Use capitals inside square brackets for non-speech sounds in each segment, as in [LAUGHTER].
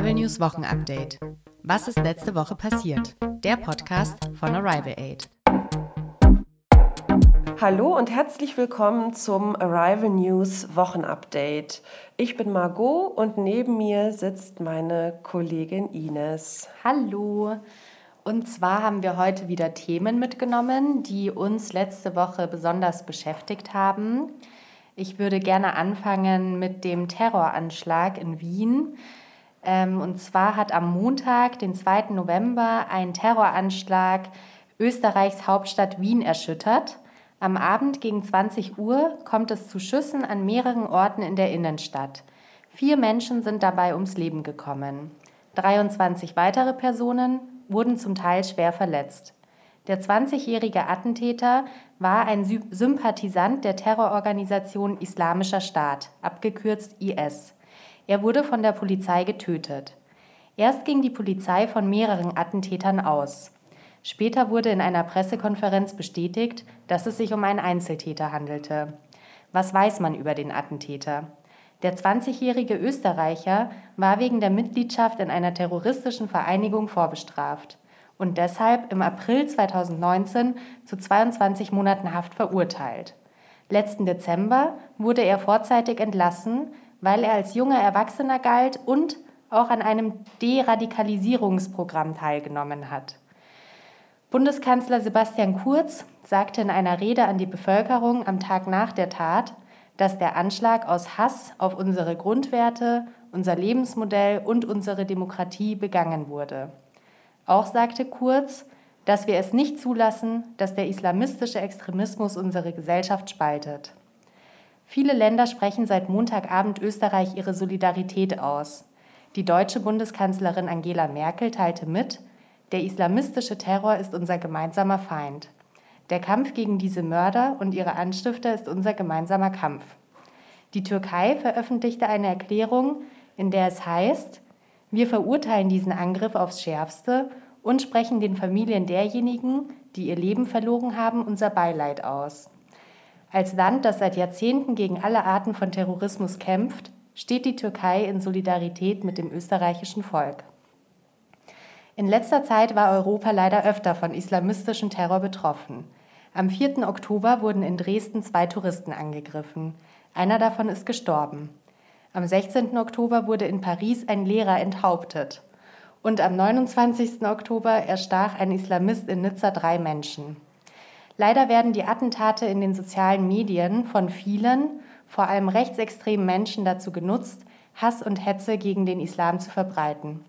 Arrival News Wochenupdate. Was ist letzte Woche passiert? Der Podcast von Arrival Aid. Hallo und herzlich willkommen zum Arrival News Wochenupdate. Ich bin Margot und neben mir sitzt meine Kollegin Ines. Hallo. Und zwar haben wir heute wieder Themen mitgenommen, die uns letzte Woche besonders beschäftigt haben. Ich würde gerne anfangen mit dem Terroranschlag in Wien. Ähm, und zwar hat am Montag, den 2. November, ein Terroranschlag Österreichs Hauptstadt Wien erschüttert. Am Abend gegen 20 Uhr kommt es zu Schüssen an mehreren Orten in der Innenstadt. Vier Menschen sind dabei ums Leben gekommen. 23 weitere Personen wurden zum Teil schwer verletzt. Der 20-jährige Attentäter war ein Sympathisant der Terrororganisation Islamischer Staat, abgekürzt IS. Er wurde von der Polizei getötet. Erst ging die Polizei von mehreren Attentätern aus. Später wurde in einer Pressekonferenz bestätigt, dass es sich um einen Einzeltäter handelte. Was weiß man über den Attentäter? Der 20-jährige Österreicher war wegen der Mitgliedschaft in einer terroristischen Vereinigung vorbestraft und deshalb im April 2019 zu 22 Monaten Haft verurteilt. Letzten Dezember wurde er vorzeitig entlassen, weil er als junger Erwachsener galt und auch an einem Deradikalisierungsprogramm teilgenommen hat. Bundeskanzler Sebastian Kurz sagte in einer Rede an die Bevölkerung am Tag nach der Tat, dass der Anschlag aus Hass auf unsere Grundwerte, unser Lebensmodell und unsere Demokratie begangen wurde. Auch sagte Kurz, dass wir es nicht zulassen, dass der islamistische Extremismus unsere Gesellschaft spaltet. Viele Länder sprechen seit Montagabend Österreich ihre Solidarität aus. Die deutsche Bundeskanzlerin Angela Merkel teilte mit, der islamistische Terror ist unser gemeinsamer Feind. Der Kampf gegen diese Mörder und ihre Anstifter ist unser gemeinsamer Kampf. Die Türkei veröffentlichte eine Erklärung, in der es heißt, wir verurteilen diesen Angriff aufs schärfste und sprechen den Familien derjenigen, die ihr Leben verloren haben, unser Beileid aus. Als Land, das seit Jahrzehnten gegen alle Arten von Terrorismus kämpft, steht die Türkei in Solidarität mit dem österreichischen Volk. In letzter Zeit war Europa leider öfter von islamistischem Terror betroffen. Am 4. Oktober wurden in Dresden zwei Touristen angegriffen. Einer davon ist gestorben. Am 16. Oktober wurde in Paris ein Lehrer enthauptet. Und am 29. Oktober erstach ein Islamist in Nizza drei Menschen. Leider werden die Attentate in den sozialen Medien von vielen, vor allem rechtsextremen Menschen dazu genutzt, Hass und Hetze gegen den Islam zu verbreiten.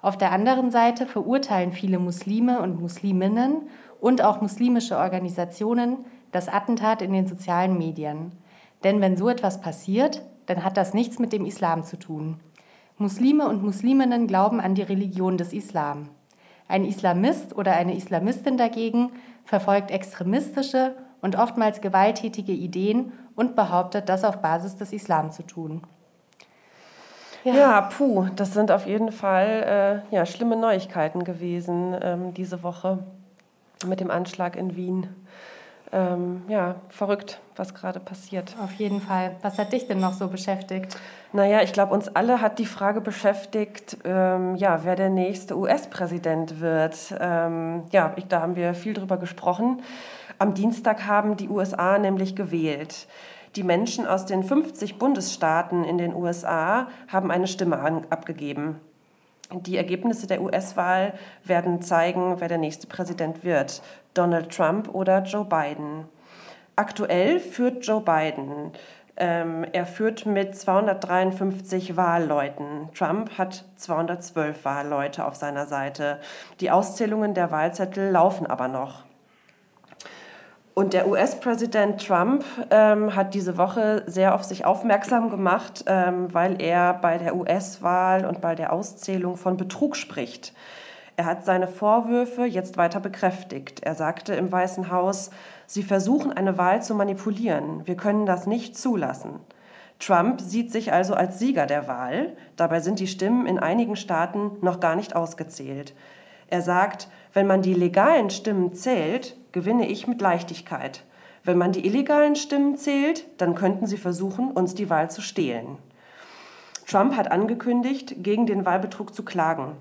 Auf der anderen Seite verurteilen viele Muslime und Musliminnen und auch muslimische Organisationen das Attentat in den sozialen Medien. Denn wenn so etwas passiert, dann hat das nichts mit dem Islam zu tun. Muslime und Musliminnen glauben an die Religion des Islam. Ein Islamist oder eine Islamistin dagegen verfolgt extremistische und oftmals gewalttätige Ideen und behauptet, das auf Basis des Islam zu tun. Ja, ja puh, das sind auf jeden Fall äh, ja, schlimme Neuigkeiten gewesen ähm, diese Woche mit dem Anschlag in Wien. Ähm, ja, verrückt, was gerade passiert. Auf jeden Fall. Was hat dich denn noch so beschäftigt? Naja, ich glaube, uns alle hat die Frage beschäftigt, ähm, ja, wer der nächste US-Präsident wird. Ähm, ja, ich, da haben wir viel drüber gesprochen. Am Dienstag haben die USA nämlich gewählt. Die Menschen aus den 50 Bundesstaaten in den USA haben eine Stimme an, abgegeben. Die Ergebnisse der US-Wahl werden zeigen, wer der nächste Präsident wird, Donald Trump oder Joe Biden. Aktuell führt Joe Biden. Ähm, er führt mit 253 Wahlleuten. Trump hat 212 Wahlleute auf seiner Seite. Die Auszählungen der Wahlzettel laufen aber noch. Und der US-Präsident Trump ähm, hat diese Woche sehr auf sich aufmerksam gemacht, ähm, weil er bei der US-Wahl und bei der Auszählung von Betrug spricht. Er hat seine Vorwürfe jetzt weiter bekräftigt. Er sagte im Weißen Haus, Sie versuchen eine Wahl zu manipulieren. Wir können das nicht zulassen. Trump sieht sich also als Sieger der Wahl. Dabei sind die Stimmen in einigen Staaten noch gar nicht ausgezählt. Er sagt, wenn man die legalen Stimmen zählt, gewinne ich mit Leichtigkeit. Wenn man die illegalen Stimmen zählt, dann könnten sie versuchen, uns die Wahl zu stehlen. Trump hat angekündigt, gegen den Wahlbetrug zu klagen.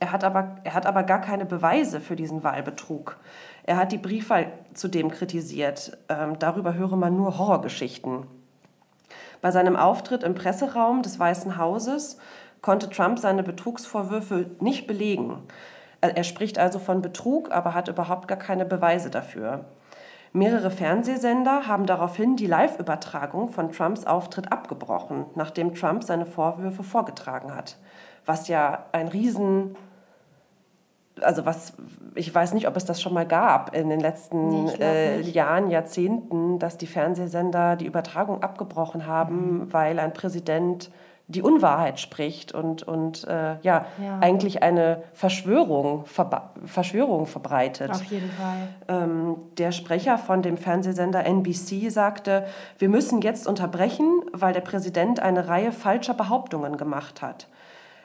Er hat, aber, er hat aber gar keine Beweise für diesen Wahlbetrug. Er hat die Briefwahl zudem kritisiert. Ähm, darüber höre man nur Horrorgeschichten. Bei seinem Auftritt im Presseraum des Weißen Hauses konnte Trump seine Betrugsvorwürfe nicht belegen. Er spricht also von Betrug, aber hat überhaupt gar keine Beweise dafür. Mehrere Fernsehsender haben daraufhin die Live-Übertragung von Trumps Auftritt abgebrochen, nachdem Trump seine Vorwürfe vorgetragen hat. Was ja ein Riesen also was, ich weiß nicht, ob es das schon mal gab in den letzten nee, äh, Jahren, Jahrzehnten, dass die Fernsehsender die Übertragung abgebrochen haben, mhm. weil ein Präsident die Unwahrheit spricht und, und äh, ja, ja, eigentlich eine Verschwörung, Verschwörung verbreitet. Auf jeden Fall. Ähm, der Sprecher von dem Fernsehsender NBC sagte, wir müssen jetzt unterbrechen, weil der Präsident eine Reihe falscher Behauptungen gemacht hat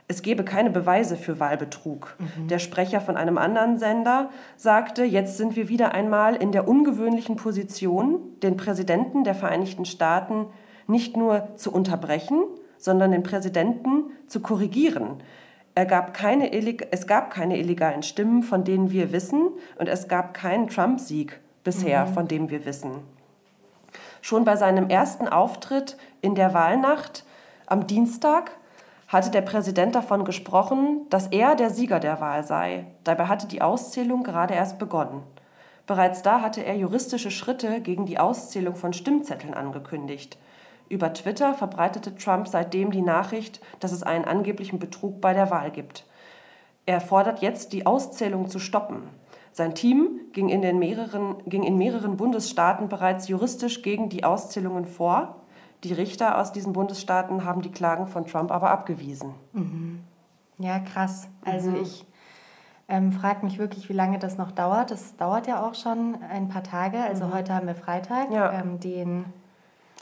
es gebe keine Beweise für Wahlbetrug. Mhm. Der Sprecher von einem anderen Sender sagte, jetzt sind wir wieder einmal in der ungewöhnlichen Position, den Präsidenten der Vereinigten Staaten nicht nur zu unterbrechen, sondern den Präsidenten zu korrigieren. Er gab es gab keine illegalen Stimmen, von denen wir wissen, und es gab keinen Trump-Sieg bisher, mhm. von dem wir wissen. Schon bei seinem ersten Auftritt in der Wahlnacht am Dienstag hatte der Präsident davon gesprochen, dass er der Sieger der Wahl sei. Dabei hatte die Auszählung gerade erst begonnen. Bereits da hatte er juristische Schritte gegen die Auszählung von Stimmzetteln angekündigt. Über Twitter verbreitete Trump seitdem die Nachricht, dass es einen angeblichen Betrug bei der Wahl gibt. Er fordert jetzt, die Auszählung zu stoppen. Sein Team ging in, den mehreren, ging in mehreren Bundesstaaten bereits juristisch gegen die Auszählungen vor. Die Richter aus diesen Bundesstaaten haben die Klagen von Trump aber abgewiesen. Mhm. Ja, krass. Also mhm. ich ähm, frage mich wirklich, wie lange das noch dauert. Das dauert ja auch schon ein paar Tage. Also mhm. heute haben wir Freitag, ja. ähm, den...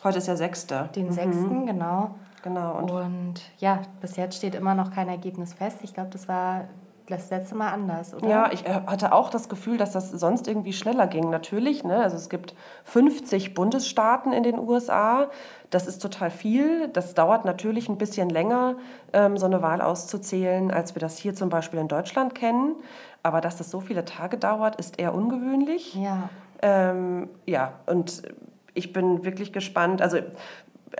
Heute ist der 6. Den 6., mhm. genau. Genau. Und, und ja, bis jetzt steht immer noch kein Ergebnis fest. Ich glaube, das war das letzte Mal anders, oder? Ja, ich äh, hatte auch das Gefühl, dass das sonst irgendwie schneller ging. Natürlich, ne? also es gibt 50 Bundesstaaten in den USA. Das ist total viel. Das dauert natürlich ein bisschen länger, ähm, so eine Wahl auszuzählen, als wir das hier zum Beispiel in Deutschland kennen. Aber dass das so viele Tage dauert, ist eher ungewöhnlich. Ja. Ähm, ja, und ich bin wirklich gespannt. Also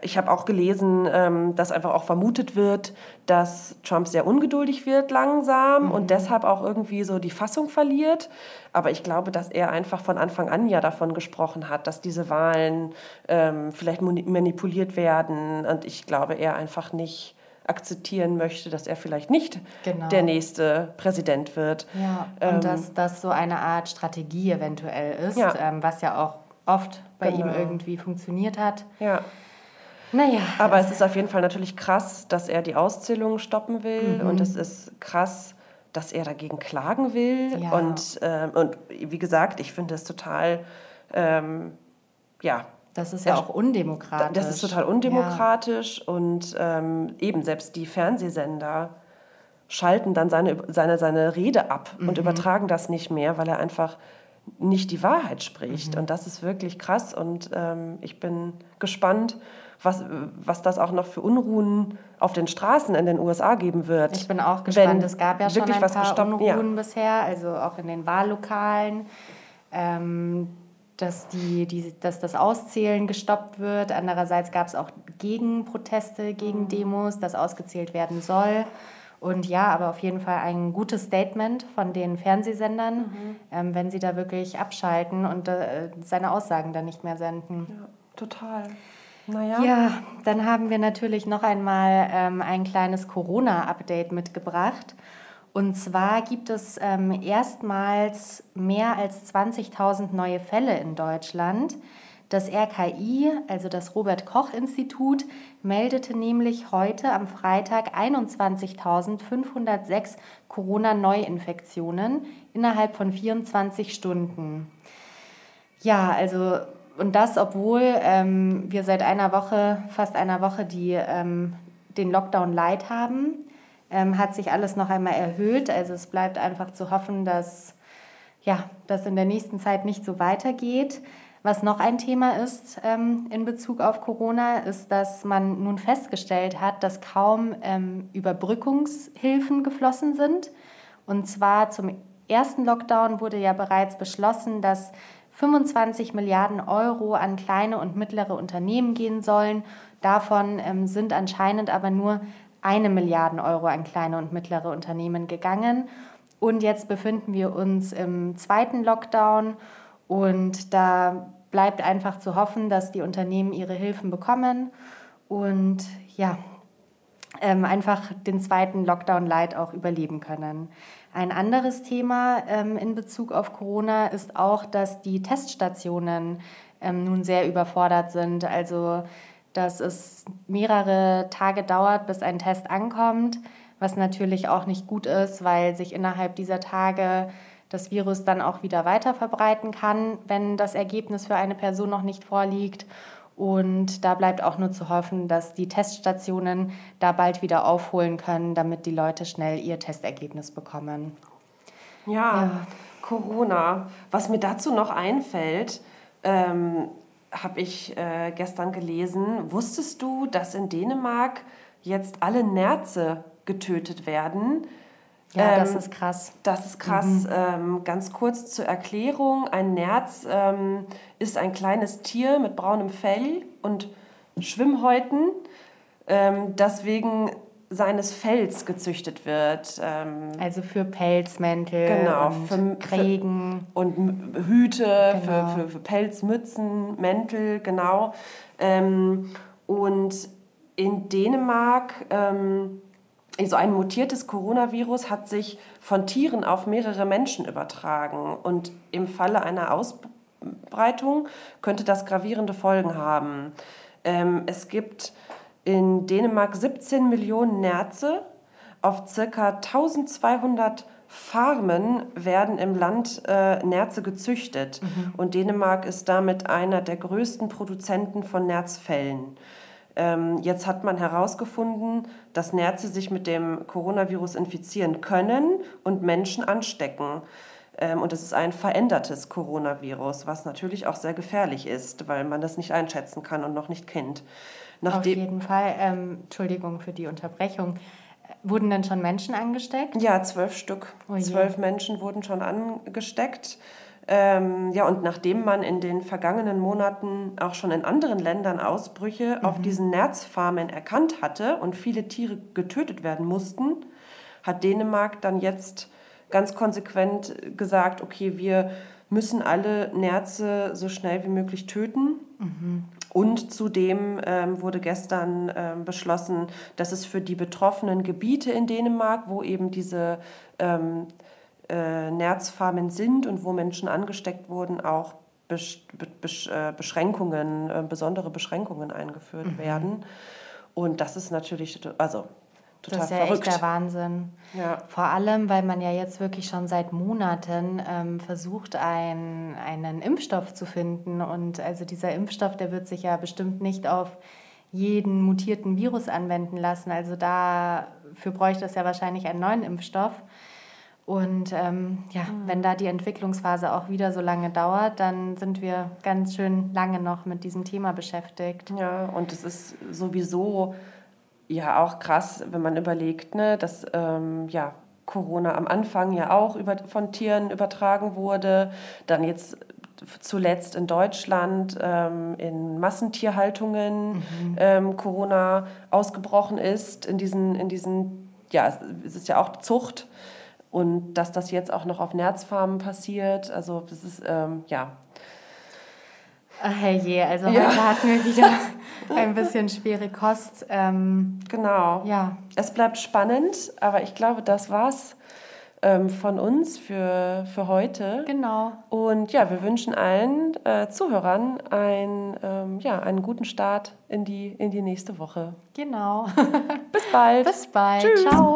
ich habe auch gelesen, ähm, dass einfach auch vermutet wird, dass Trump sehr ungeduldig wird langsam mhm. und deshalb auch irgendwie so die Fassung verliert. Aber ich glaube, dass er einfach von Anfang an ja davon gesprochen hat, dass diese Wahlen ähm, vielleicht manipuliert werden. Und ich glaube, er einfach nicht akzeptieren möchte, dass er vielleicht nicht genau. der nächste Präsident wird. Ja, und ähm, dass das so eine Art Strategie eventuell ist, ja. Ähm, was ja auch oft bei genau. ihm irgendwie funktioniert hat. Ja. Naja. Aber es ist auf jeden Fall natürlich krass, dass er die Auszählung stoppen will. Mhm. Und es ist krass, dass er dagegen klagen will. Ja. Und, ähm, und wie gesagt, ich finde es total, ähm, ja. Das ist ja auch undemokratisch. Das ist total undemokratisch. Ja. Und ähm, eben selbst die Fernsehsender schalten dann seine, seine, seine Rede ab mhm. und übertragen das nicht mehr, weil er einfach nicht die Wahrheit spricht. Mhm. Und das ist wirklich krass. Und ähm, ich bin gespannt, was, was das auch noch für Unruhen auf den Straßen in den USA geben wird. Ich bin auch gespannt. Es gab ja schon ein paar gestoppt, Unruhen ja. bisher, also auch in den Wahllokalen. Ähm, dass, die, die, dass das Auszählen gestoppt wird. Andererseits gab es auch Gegenproteste gegen mhm. Demos, dass ausgezählt werden soll. Und ja, aber auf jeden Fall ein gutes Statement von den Fernsehsendern, mhm. ähm, wenn sie da wirklich abschalten und äh, seine Aussagen dann nicht mehr senden. Ja, total. Naja. Ja, dann haben wir natürlich noch einmal ähm, ein kleines Corona-Update mitgebracht. Und zwar gibt es ähm, erstmals mehr als 20.000 neue Fälle in Deutschland. Das RKI, also das Robert Koch Institut, meldete nämlich heute am Freitag 21.506 Corona-Neuinfektionen innerhalb von 24 Stunden. Ja, also und das, obwohl ähm, wir seit einer Woche, fast einer Woche, die, ähm, den Lockdown light haben, ähm, hat sich alles noch einmal erhöht. Also es bleibt einfach zu hoffen, dass ja, das in der nächsten Zeit nicht so weitergeht. Was noch ein Thema ist ähm, in Bezug auf Corona, ist, dass man nun festgestellt hat, dass kaum ähm, Überbrückungshilfen geflossen sind. Und zwar zum ersten Lockdown wurde ja bereits beschlossen, dass 25 Milliarden Euro an kleine und mittlere Unternehmen gehen sollen. Davon ähm, sind anscheinend aber nur eine Milliarde Euro an kleine und mittlere Unternehmen gegangen. Und jetzt befinden wir uns im zweiten Lockdown und da bleibt einfach zu hoffen, dass die Unternehmen ihre Hilfen bekommen und ja, ähm, einfach den zweiten Lockdown Light auch überleben können. Ein anderes Thema ähm, in Bezug auf Corona ist auch, dass die Teststationen ähm, nun sehr überfordert sind. Also, dass es mehrere Tage dauert, bis ein Test ankommt, was natürlich auch nicht gut ist, weil sich innerhalb dieser Tage das Virus dann auch wieder weiter verbreiten kann, wenn das Ergebnis für eine Person noch nicht vorliegt. Und da bleibt auch nur zu hoffen, dass die Teststationen da bald wieder aufholen können, damit die Leute schnell ihr Testergebnis bekommen. Ja, ja. Corona. Was mir dazu noch einfällt, ähm, habe ich äh, gestern gelesen. Wusstest du, dass in Dänemark jetzt alle Nerze getötet werden? Ja, ähm, das ist krass. Das ist krass. Mhm. Ähm, ganz kurz zur Erklärung. Ein Nerz ähm, ist ein kleines Tier mit braunem Fell und Schwimmhäuten, ähm, das wegen seines Fells gezüchtet wird. Ähm, also für Pelzmäntel genau, und für, Regen. und Hüte, genau. für, für, für, Pelzmützen, Mäntel, genau. Ähm, und in Dänemark so ein mutiertes Coronavirus hat sich von Tieren auf mehrere Menschen übertragen. Und im Falle einer Ausbreitung könnte das gravierende Folgen haben. Ähm, es gibt in Dänemark 17 Millionen Nerze. Auf ca. 1200 Farmen werden im Land äh, Nerze gezüchtet. Mhm. Und Dänemark ist damit einer der größten Produzenten von Nerzfällen. Ähm, jetzt hat man herausgefunden, dass Nerze sich mit dem Coronavirus infizieren können und Menschen anstecken. Ähm, und es ist ein verändertes Coronavirus, was natürlich auch sehr gefährlich ist, weil man das nicht einschätzen kann und noch nicht kennt. Nachdem Auf jeden Fall, ähm, Entschuldigung für die Unterbrechung. Wurden denn schon Menschen angesteckt? Ja, zwölf Stück. Oh zwölf Menschen wurden schon angesteckt. Ähm, ja, und nachdem man in den vergangenen Monaten auch schon in anderen Ländern Ausbrüche mhm. auf diesen Nerzfarmen erkannt hatte und viele Tiere getötet werden mussten, hat Dänemark dann jetzt ganz konsequent gesagt, okay, wir müssen alle Nerze so schnell wie möglich töten. Mhm. Und zudem ähm, wurde gestern ähm, beschlossen, dass es für die betroffenen Gebiete in Dänemark, wo eben diese ähm, äh, Nerzfarmen sind und wo Menschen angesteckt wurden, auch Besch Besch äh, Beschränkungen, äh, besondere Beschränkungen eingeführt mhm. werden. Und das ist natürlich, also total das ist ja verrückt. echt der Wahnsinn. Ja. Vor allem, weil man ja jetzt wirklich schon seit Monaten ähm, versucht, ein, einen Impfstoff zu finden. Und also dieser Impfstoff, der wird sich ja bestimmt nicht auf jeden mutierten Virus anwenden lassen. Also dafür bräuchte es ja wahrscheinlich einen neuen Impfstoff. Und ähm, ja, mhm. wenn da die Entwicklungsphase auch wieder so lange dauert, dann sind wir ganz schön lange noch mit diesem Thema beschäftigt. Ja, und es ist sowieso ja auch krass, wenn man überlegt, ne, dass ähm, ja, Corona am Anfang ja auch über, von Tieren übertragen wurde, dann jetzt zuletzt in Deutschland ähm, in Massentierhaltungen mhm. ähm, Corona ausgebrochen ist, in diesen, in diesen, ja, es ist ja auch Zucht. Und dass das jetzt auch noch auf Nerzfarmen passiert, also das ist, ähm, ja. Ach je, also ja. heute hatten wir wieder [LAUGHS] ein bisschen schwere Kost. Ähm, genau. Ja. Es bleibt spannend, aber ich glaube, das war's ähm, von uns für, für heute. Genau. Und ja, wir wünschen allen äh, Zuhörern ein, ähm, ja, einen guten Start in die, in die nächste Woche. Genau. [LAUGHS] Bis bald. Bis bald. Tschüss. Ciao.